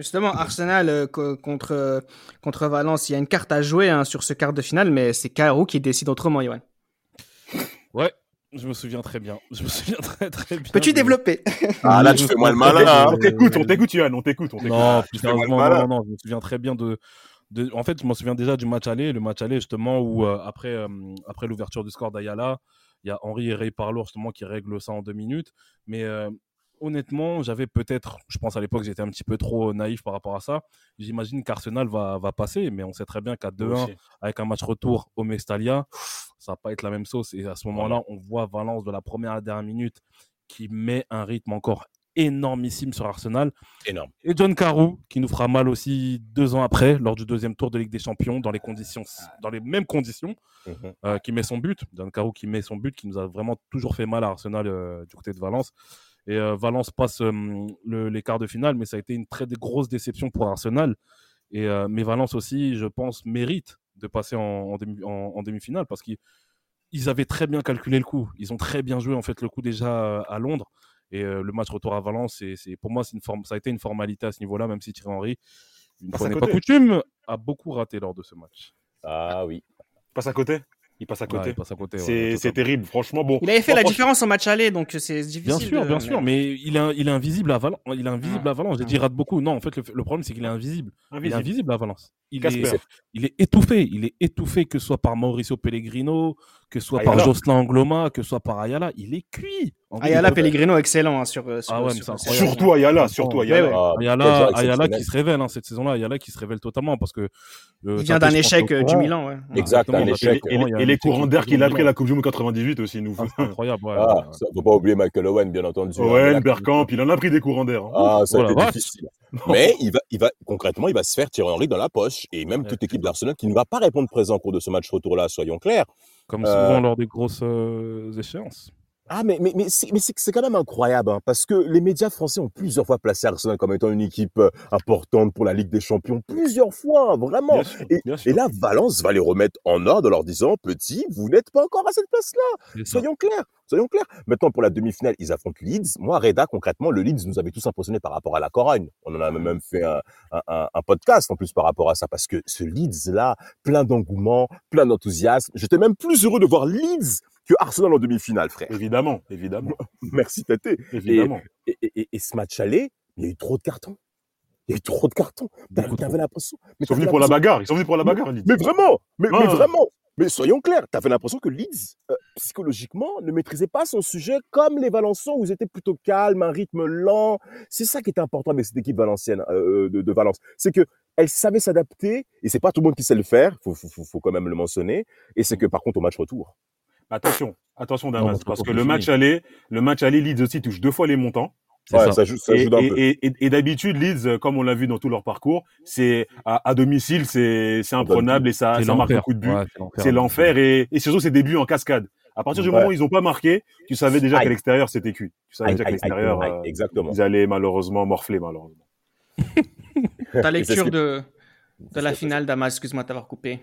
Justement, Arsenal euh, co- contre, euh, contre Valence, il y a une carte à jouer hein, sur ce quart de finale, mais c'est Carou qui décide autrement, Yoann. Ouais, je me souviens très bien. Je me souviens <laughs> très très bien. Peux-tu développer? Ah, là, Je tu me fais moins le très hein. bien On de- t'écoute, on t'écoute, Yann, on t'écoute, on t'écoute. Non, non, non, non, je me souviens très bien de, de- En fait, je me souviens déjà du match aller, le match aller justement où euh, après, euh, après l'ouverture du score d'Ayala, il y a Henri et Ray Parlour justement qui règlent ça en deux minutes. Mais euh, honnêtement, j'avais peut-être, je pense à l'époque, j'étais un petit peu trop naïf par rapport à ça. J'imagine qu'Arsenal va, va passer, mais on sait très bien qu'à 2-1, avec un match retour au Mestalia, ça va pas être la même sauce. Et à ce moment-là, on voit Valence de la première à la dernière minute qui met un rythme encore énormissime sur Arsenal. Énorme. Et John Carew, qui nous fera mal aussi deux ans après, lors du deuxième tour de Ligue des Champions, dans les conditions, dans les mêmes conditions, Mhm. euh, qui met son but. John Carew qui met son but, qui nous a vraiment toujours fait mal à Arsenal euh, du côté de Valence. Et euh, Valence passe euh, le- les quarts de finale, mais ça a été une très grosse déception pour Arsenal. Et, euh, mais Valence aussi, je pense, mérite de passer en, en demi, en- en demi-finale parce qu'ils ils avaient très bien calculé le coup. Ils ont très bien joué en fait le coup déjà à Londres. Et euh, le match retour à Valence, c'est, c'est- pour moi, c'est une forme, ça a été une formalité à ce niveau-là, même si Thierry Henry, une Passe fois n'est pas coutume, a beaucoup raté lors de ce match. Ah oui. Passe à côté. Il passe à Ouais, côté. il passe à côté. ouais, c'est terrible, franchement. Bon, Il avait fait Bon, la franchement- différence en match aller, donc c'est difficile. Bien sûr, de- bien sûr, mais il est, il est invisible à Valence. Il est invisible à Valence. J'ai dit il rate beaucoup. Non, en fait, le, le problème, c'est qu'il est invisible. Il est invisible. invisible à Valence. Il est, il est étouffé. Il est étouffé, que ce soit par Mauricio Pellegrino, que ce soit par. Jocelyn Angloma, que ce soit par Ayala. Il est cuit. Ayala il Pellegrino, excellent hein, sur, euh, sur. Ah ouais, sur-. Surtout Ayala, surtout Ayala. ouais. Ah, Ayala, Ayala qui se révèle hein, cette saison-là, Ayala qui se révèle totalement parce que euh, Il vient d'un échec euh, du courant. Milan. ouais. Exact, Exactement, un échec. Et, il les courants d'air qu'il a pris à la Coupe du Monde 98 aussi, nous. Ah, incroyable. ouais, <laughs> Ah, ouais. ça, faut pas oublier Michael Owen, bien entendu. hein, Owen, Bergkamp, il en a pris des courants d'air. Ah, ça a Oh été difficile. Mais il va, il va, concrètement, il va se faire tirer Henry dans la poche. Et même Ouais. toute équipe d'Arsenal qui ne va pas répondre présent au cours de ce match retour-là, soyons clairs. Comme Euh, souvent lors des grosses euh, échéances. Ah, mais, mais, mais c'est mais c'est- c'est quand même incroyable, hein, parce que les médias français ont plusieurs fois placé Arsenal comme étant une équipe euh, importante pour la Ligue des Champions. Plusieurs fois, vraiment. Bien sûr, Et, bien sûr. et là, Valence va les remettre en ordre en leur disant, petit, vous n'êtes pas encore à cette place-là. Soyons clairs, soyons clairs. Maintenant, pour la demi-finale, ils affrontent Leeds. Moi, Reda, concrètement, le Leeds nous avait tous impressionnés par rapport à la Corogne. On en a même fait un, un, un- un podcast en plus par rapport à ça, parce que ce Leeds-là, plein d'engouement, plein d'enthousiasme. J'étais même plus heureux de voir Leeds que Arsenal en demi-finale, frère. Évidemment, évidemment, <laughs> Merci, Tate. évidemment. Et, et, et, et ce match aller, il y a eu trop de cartons. Il y a eu trop de cartons. T'avais l'impression. Ils sont venus pour la bagarre. Ils sont venus pour la bagarre, Leeds. Mais vraiment, mais, vraiment. Mais soyons clairs, t'avais l'impression que Leeds, euh, psychologiquement, ne maîtrisait pas son sujet comme les Valençons où ils étaient plutôt calmes, un rythme lent. C'est ça qui était important avec cette équipe valencienne euh, de, de Valence. C'est que elle savait s'adapter et c'est pas tout le monde qui sait le faire. Faut, faut, faut, faut quand même le mentionner. Et c'est que par contre au match retour, Attention, attention Damas, parce que le match aller, le match aller, Leeds aussi touche deux fois les montants. C'est ouais, ça. ça. joue, ça Et, joue d'un et- peu. et- et- et d'habitude, Leeds, comme on l'a vu dans tout leur parcours, c'est à, à domicile, c'est c'est imprenable et ça, C'est ça marque l'enfer. beaucoup de. Ouais, c'est c'est l'enfer et, et surtout ses débuts en cascade. À partir du Ouais. moment où ils ont pas marqué, tu savais déjà qu'à l'extérieur c'était cuit. Tu savais Aïe, déjà qu'à l'extérieur euh, exactement. ils allaient malheureusement morfler malheureusement. <laughs> Ta c'est lecture de, de la c'est- finale, Damas, excuse-moi de t'avoir coupé.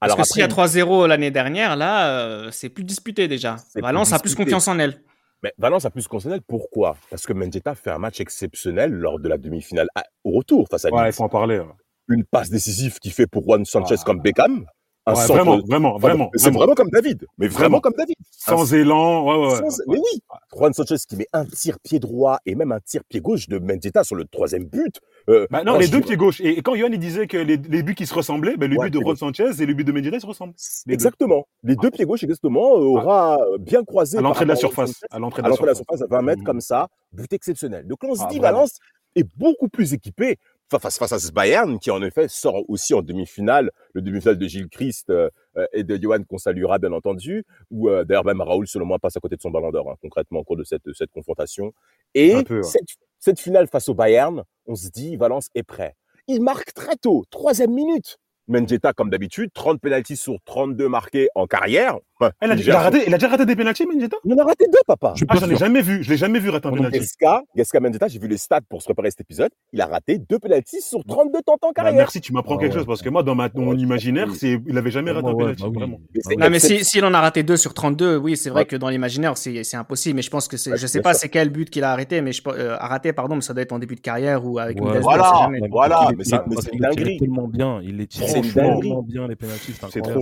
Alors Parce que s'il y a après, 3-0 l'année dernière, là, euh, c'est plus disputé déjà. Plus Valence a plus confiance en elle. Mais Valence a plus concerné. Pourquoi? Parce que Mendieta fait un match exceptionnel lors de la demi-finale à- au retour face à Ouais, il faut en parler. ouais. Une passe décisive qui fait pour Juan Sanchez Ah. comme Beckham. Un Ouais, centre- vraiment, vraiment, vraiment. C'est vraiment. comme David. Mais vraiment, Vraiment. comme David. Sans élan, ouais, ouais, ouais. Sans- Mais oui, Juan Sanchez qui met un tir pied droit et même un tir pied gauche de Mendieta sur le troisième but. Euh, Bah non, les je- deux pieds gauche. Et, quand Johan il disait que les, les buts qui se ressemblaient, ben, le but de Juan Sanchez et le but de Medina se ressemblent. les deux. Exactement. Les deux pieds gauche, exactement, euh, aura euh, bien croisé. À l'entrée de la surface. À l'entrée de la l'entrée de la surface. à 20 mètres comme ça, but exceptionnel. Donc on se Ah, dit. Valence est beaucoup plus équipé face, face à ce Bayern, qui en effet sort aussi en demi-finale, le demi-finale de Gilles Christ euh, et de Johan qu'on saluera bien entendu, où euh, d'ailleurs même Raoul, selon moi, passe à côté de son ballon d'or, hein, concrètement, au cours de cette, cette confrontation. Et peu, ouais. cette, cette finale face au Bayern, on se dit, Valence est prêt. Il marque très tôt, troisième minute. Mendieta, comme d'habitude, 30 pénalties sur 32 marqués en carrière. Ouais, Elle a, il il, a son- raté, il a déjà raté des pénaltys, Mendieta? Il en a raté deux, papa. Je Ah, j'en ai jamais vu. Je l'ai jamais vu rater un pénalty. Geska, Geska Mendieta, j'ai vu les stats pour se préparer cet épisode. Il a raté deux pénalties sur 32 temps en Bah, carrière. merci, tu m'apprends Ah quelque ouais. chose parce que moi, dans ma, dans mon Ouais, imaginaire, oui. c'est, il avait jamais raté un Ouais, pénalty, bah oui. vraiment. Mais c'est Non, mais excep- si- s'il en a raté deux sur 32, oui, c'est vrai Ouais. que dans l'imaginaire, c'est c'est impossible. Mais je pense que c'est. Ouais, Je sais pas c'est quel but qu'il a arrêté, mais je, euh, a raté, pardon, mais ça doit être en début de carrière ou avec une Voilà, voilà, Il mais c'est- il- tirait dinguerie. tellement bien. Il les une tellement bien, les pénaltys. C'est trop.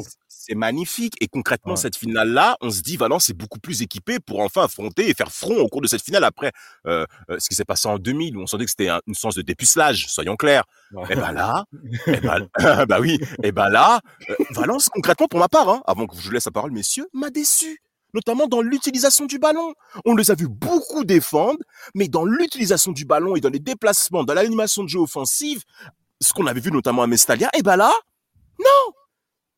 C'est magnifique. Et concrètement, Ouais. cette finale-là, on se dit, Valence est beaucoup plus équipé pour enfin affronter et faire front au cours de cette finale après euh, euh, ce qui s'est passé en 2000, où on sentait que c'était un- une sorte de dépucelage, soyons clairs. Ouais. Et ben là, <laughs> et ben, <laughs> bah oui, et ben là, euh, Valence, concrètement, pour ma part, hein, avant que je vous laisse la parole, messieurs, m'a déçu. Notamment dans l'utilisation du ballon. On les a vus beaucoup défendre, mais dans l'utilisation du ballon et dans les déplacements, dans l'animation de jeu offensive, ce qu'on avait vu notamment à Mestalia, et ben là, non!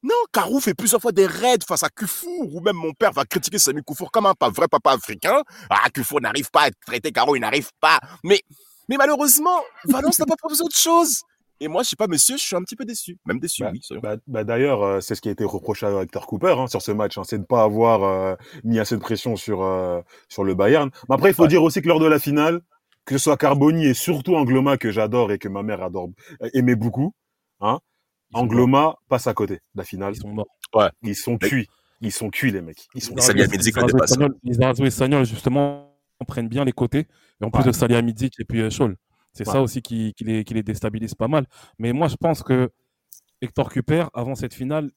Non, Carou fait plusieurs fois des raids face à Kufour, ou même mon père va critiquer Samy Kufour comme un pas vrai papa africain. Ah, Kufour n'arrive pas à traiter Carou, il n'arrive pas. Mais, mais malheureusement, Valence n'a pas proposé autre chose. Et moi, je sais pas, monsieur, je suis un petit peu déçu. Même déçu, Bah, oui. Bah, bah, d'ailleurs, euh, c'est ce qui a été reproché à Hector Cooper hein, sur ce match, hein, c'est de ne pas avoir euh, mis assez de pression sur euh, sur le Bayern. Mais après, il faut Ouais. dire aussi que lors de la finale, que ce soit Carboni et surtout Angloma que j'adore et que ma mère adore, aimait beaucoup, hein. Angloma passe à côté de la finale. Ils sont morts. Ils sont Mais- cuits, ils sont cuits les mecs. Ils sont Ça lui a mis des éclats de passe. Les Arazo et Sagnol, justement, prennent bien les côtés. Et en plus Ouais. de Salihamidzic et puis euh, Scholl. C'est Ouais. ça aussi qui, qui, les, qui les déstabilise pas mal. Mais moi, je pense que Hector Cuper, avant cette finale,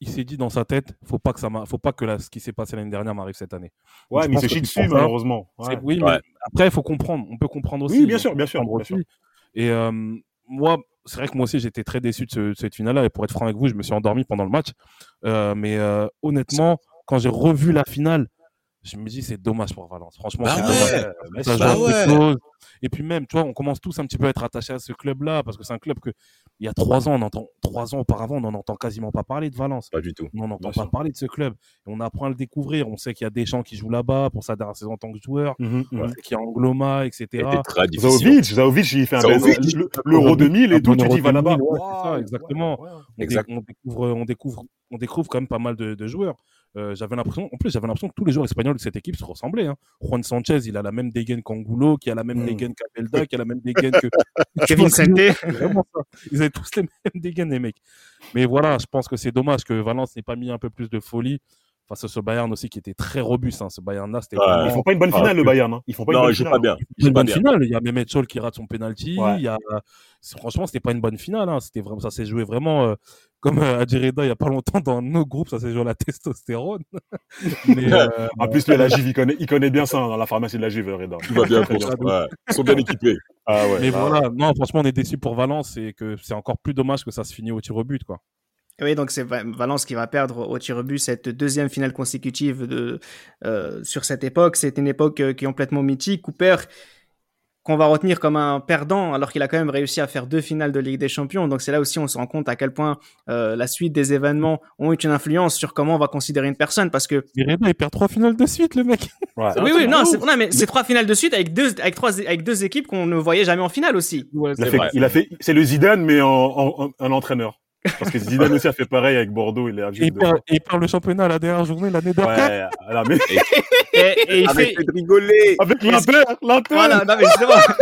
il s'est dit dans sa tête, faut pas que ça faut pas que ce qui s'est passé l'année dernière m'arrive cette année. Ouais, mais c'est que chié dessus malheureusement. Ouais. Oui, Ouais. mais après, il faut comprendre. On peut comprendre aussi. Oui, bien sûr, bien sûr, bien sûr. Et euh, moi, c'est vrai que moi aussi, j'étais très déçu de, ce- de cette finale-là. Et pour être franc avec vous, je me suis endormi pendant le match. Euh, mais euh, honnêtement, quand j'ai revu la finale, je me dis c'est dommage pour Valence. Franchement, Bah c'est ouais. dommage. Ça joue ouais. chose. Et puis même, tu vois, on commence tous un petit peu à être attachés à ce club-là parce que c'est un club que il y a trois ans, on entend trois ans auparavant, on n'en entend quasiment pas parler de Valence. Pas du tout. On n'entend pas sûr. parler de ce club. Et on apprend à le découvrir. On sait qu'il y a des gens qui jouent là-bas pour sa dernière saison en tant que joueur. On sait qu'il y a Angloma, etc. Difficile. Zaovic, Zaovic, il fait un l'Euro 2000 et tout, tu dis va là-bas. Exactement. ouais, ouais. On, dé- Exact. on découvre, on découvre, on découvre quand même pas mal de, de joueurs. Euh, j'avais l'impression, en plus, j'avais l'impression que tous les joueurs espagnols de cette équipe se ressemblaient. hein. Juan Sanchez, il a la même dégaine qu'Angulo, qui a la même Mm. dégaine qu'Abelda, qui a la même dégaine que <laughs> Kevin ça. Ils avaient tous les mêmes <laughs> dégaines, les mecs. Mais voilà, je pense que c'est dommage que Valence n'ait pas mis un peu plus de folie face à ce Bayern aussi qui était très robuste. hein. Ce Bayern-là, c'était Ouais. Ils font pas une bonne Ah, finale, le Bayern. hein. Ils font pas une bonne finale. pas bien. Il une bonne bien. finale. Il y a Mehmet Scholl qui rate son penalty. Ouais. Il y a... Franchement, c'était pas une bonne finale. hein. C'était vraiment... Ça s'est joué vraiment euh, comme euh, à Djereda il y a pas longtemps dans nos groupes. Ça s'est joué à la testostérone. <laughs> Mais, euh, En plus, lui, la Juve, il connaît, il connaît bien ça hein, dans la pharmacie de la Juve, Reda. Tout va bien pour ça. Ouais. Ils sont bien équipés. Ah ouais. mais ah voilà, non, franchement, on est déçus pour Valence et que c'est encore plus dommage que ça se finisse au tir au but. Quoi. Oui, donc c'est Va- Valence qui va perdre au tir au but cette deuxième finale consécutive de, euh, sur cette époque. C'est une époque euh, qui est complètement mythique. Cooper, qu'on va retenir comme un perdant, alors qu'il a quand même réussi à faire deux finales de Ligue des Champions. Donc c'est là aussi on se rend compte à quel point euh, la suite des événements ont eu une influence sur comment on va considérer une personne. Parce que il perd trois finales de suite, le mec. Ouais. oui, oui, non, non, mais c'est trois finales de suite avec deux, avec trois, avec deux équipes qu'on ne voyait jamais en finale aussi. Il a C'est fait, vrai. il a fait, c'est le Zidane, mais en, en, en- un entraîneur. Parce que Zidane aussi a fait pareil avec Bordeaux, il est il, perd, et il perd le championnat la dernière journée l'année d'après. Ouais, là, mais Et, et il fait, rigoler. avec l'Inter, l'Inter. Voilà, non mais justement, c'est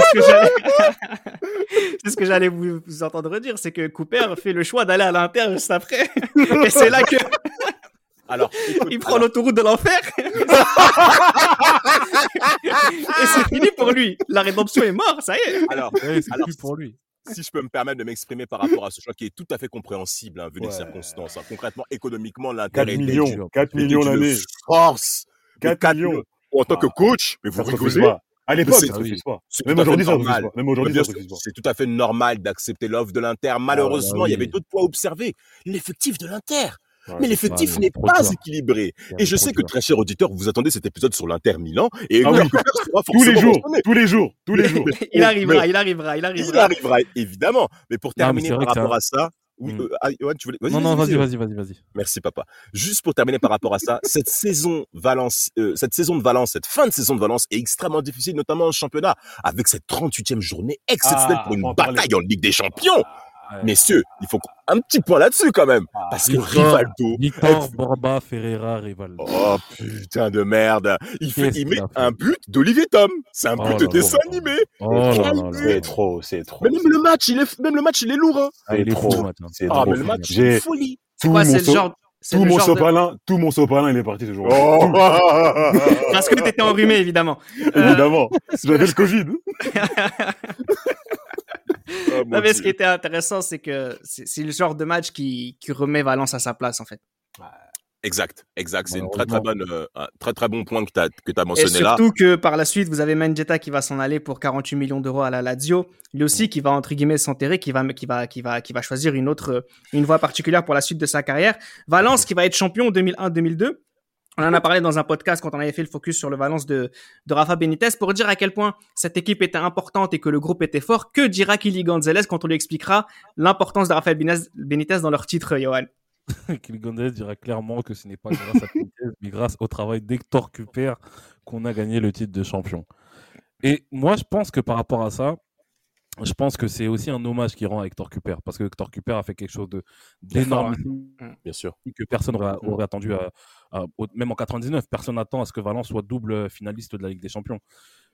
ce que j'allais, c'est ce que j'allais vous, vous entendre dire, c'est que Cooper fait le choix d'aller à l'Inter juste après, et c'est là que Alors, écoute, il prend alors, l'autoroute de l'enfer, <laughs> et c'est fini pour lui. La rédemption est morte, ça y est. alors, Ouais, c'est plus pour lui. Si je peux me permettre de m'exprimer par rapport à ce choix qui est tout à fait compréhensible, hein, vu les circonstances. hein. Concrètement, économiquement, 4 l'intérêt est millions, dur. 4 Mais millions l'année. forces. 4 4 millions. En tant que Ah. coach, mais vous rigolez. À l'époque, ça refuse pas. Même aujourd'hui, ça refuse pas. Même aujourd'hui. C'est tout à fait normal d'accepter l'offre de l'Inter. Malheureusement, oui. il y avait d'autres points à observer. L'effectif de l'Inter. Ouais, Mais l'effectif n'est pas dur. équilibré. Et je sais que très cher auditeur, vous attendez cet épisode sur l'Inter Milan et Ah oui. Sera Tous les forcément jours, mentionné. tous les jours, tous les jours. Il arrivera, Mais- il arrivera, il Il arrivera. arrivera, évidemment. Mais pour Non, mais terminer par rapport à ça, oui, Hmm. euh, ah, Johan, tu voulais, Non, non, vas-y, vas-y, vas-y, vas-y. Merci papa. Juste pour terminer par rapport à ça, <laughs> cette saison Valence, euh, cette saison de Valence, cette fin de saison de Valence est extrêmement difficile, notamment en championnat, avec cette 38e journée exceptionnelle Ah, pour une parler. bataille en Ligue des Champions. Messieurs, il faut un petit point là-dessus quand même, parce que Rivaldo. Victor, Borba, Ferreira, Rivaldo. Oh putain de merde. Il, fait, met un but d'Olivier Tom. C'est un Oh but là de là. dessin animé. Oh là là là. C'est trop, c'est trop. Mais même le match, il est, même le match, il est lourd. Hein. Ah, il est trop. C'est Ah, trop. mais le match, c'est folie. C'est tout quoi, mon c'est le genre. c'est tout mon genre de- sopalin, tout mon sopalin, il est parti ce jour. Oh. Parce que t'étais enrhumé, évidemment. Euh, Évidemment. J'avais le Covid. <laughs> Oh, non, mais ce qui était intéressant, c'est que c'est le genre de match qui, qui remet Valence à sa place, en fait. Exact, exact. C'est une très très bonne, euh, un très très bon point que tu as, que as Et mentionné là. surtout que par la suite, vous avez Mendieta qui va s'en aller pour 48 millions d'euros à la Lazio. Lui aussi qui va entre guillemets s'enterrer, qui va, qui va, qui va, qui va choisir une autre, une voie particulière pour la suite de sa carrière. Valence qui va être champion en 2001-2002. On en a parlé dans un podcast quand on avait fait le focus sur le Valence de, Rafa Benitez pour dire à quel point cette équipe était importante et que le groupe était fort. Que dira Kili Gonzalez quand on lui expliquera l'importance de Rafael Benitez- dans leur titre, Johan? <laughs> Kylian Gonzalez dira clairement que ce n'est pas grâce à Benitez, mais grâce au travail d'Hector Cuper qu'on a gagné le titre de champion. Et moi, je pense que par rapport à ça, je pense que c'est aussi un hommage qu'il rend à Hector Cuper, parce que Hector Cuper a fait quelque chose de d'énorme Bien sûr. que personne aurait, aurait attendu, à- à- au- même en 99, personne n'attend à ce que Valence soit double finaliste de la Ligue des Champions.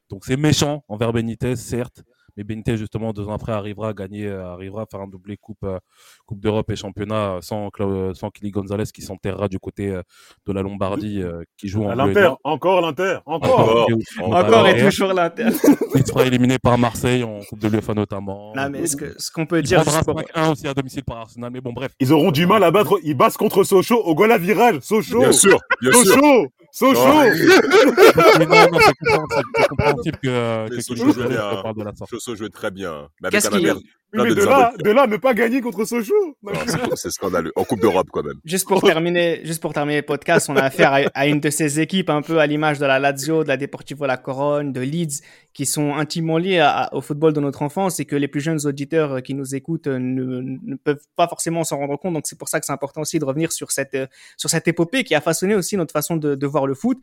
Donc c'est méchant envers Benitez, certes, mais Benitez justement deux ans après arrivera à gagner, euh, arrivera à faire un doublé coupe, euh, coupe d'Europe et championnat sans Cla- sans Kili Gonzalez qui s'enterrera du côté euh, de la Lombardie, euh, qui joue en À l'Inter, encore l'Inter, encore. Encore. Encore et toujours l'Inter. <laughs> Il sera éliminé par Marseille en Coupe de l'UEFA notamment. Non, mais ce que- ce qu'on peut Il dire, prendra juste pour- 5-1 aussi à domicile par Arsenal, mais bon bref. Ils auront du mal à battre. Ils battent contre Sochaux au goal à virage. Sochaux. Bien sûr, bien sûr. Sochaux. Sochaux. Mais <laughs> non, non, c'est compréhensible, que, euh, que Sochaux jouait bien. de la sorte. Chosso jouait très bien. Mais avec un mais de là, de là, ne pas gagner contre Sochaux. Non, c'est- scandaleux. En Coupe d'Europe, quand même. Juste pour terminer, juste pour terminer le podcast, on a affaire à, à une de ces équipes un peu à l'image de la Lazio, de la Deportivo La Corogne, de Leeds, qui sont intimement liées à- au football de notre enfance et que les plus jeunes auditeurs qui nous écoutent ne, ne peuvent pas forcément s'en rendre compte. Donc c'est pour ça que c'est important aussi de revenir sur cette sur cette épopée qui a façonné aussi notre façon de, de voir le foot.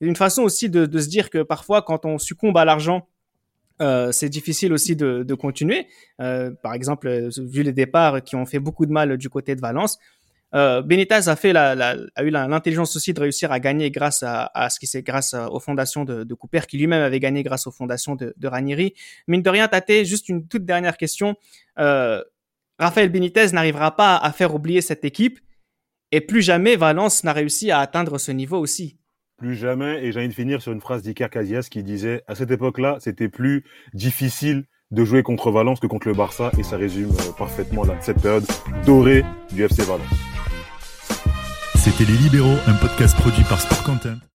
Et une façon aussi de, de se dire que parfois quand on succombe à l'argent euh, c'est difficile aussi de, de continuer. Euh, par exemple, euh, vu les départs qui ont fait beaucoup de mal du côté de Valence, euh, Benitez a fait la, la- a eu l'intelligence aussi de réussir à gagner grâce à, à ce qui c'est grâce à- aux fondations de, de Cooper, qui lui-même avait gagné grâce aux fondations de, de Ranieri. Mine de rien, Tate, juste une toute dernière question. Euh, Raphaël Benitez n'arrivera pas à faire oublier cette équipe, et plus jamais Valence n'a réussi à atteindre ce niveau aussi. Plus jamais. Et j'ai envie de finir sur une phrase d'Iker Casillas qui disait à cette époque-là, c'était plus difficile de jouer contre Valence que contre le Barça. Et ça résume euh, parfaitement là, cette période dorée du FC Valence. C'était Les Libéraux, un podcast produit par Sport Content.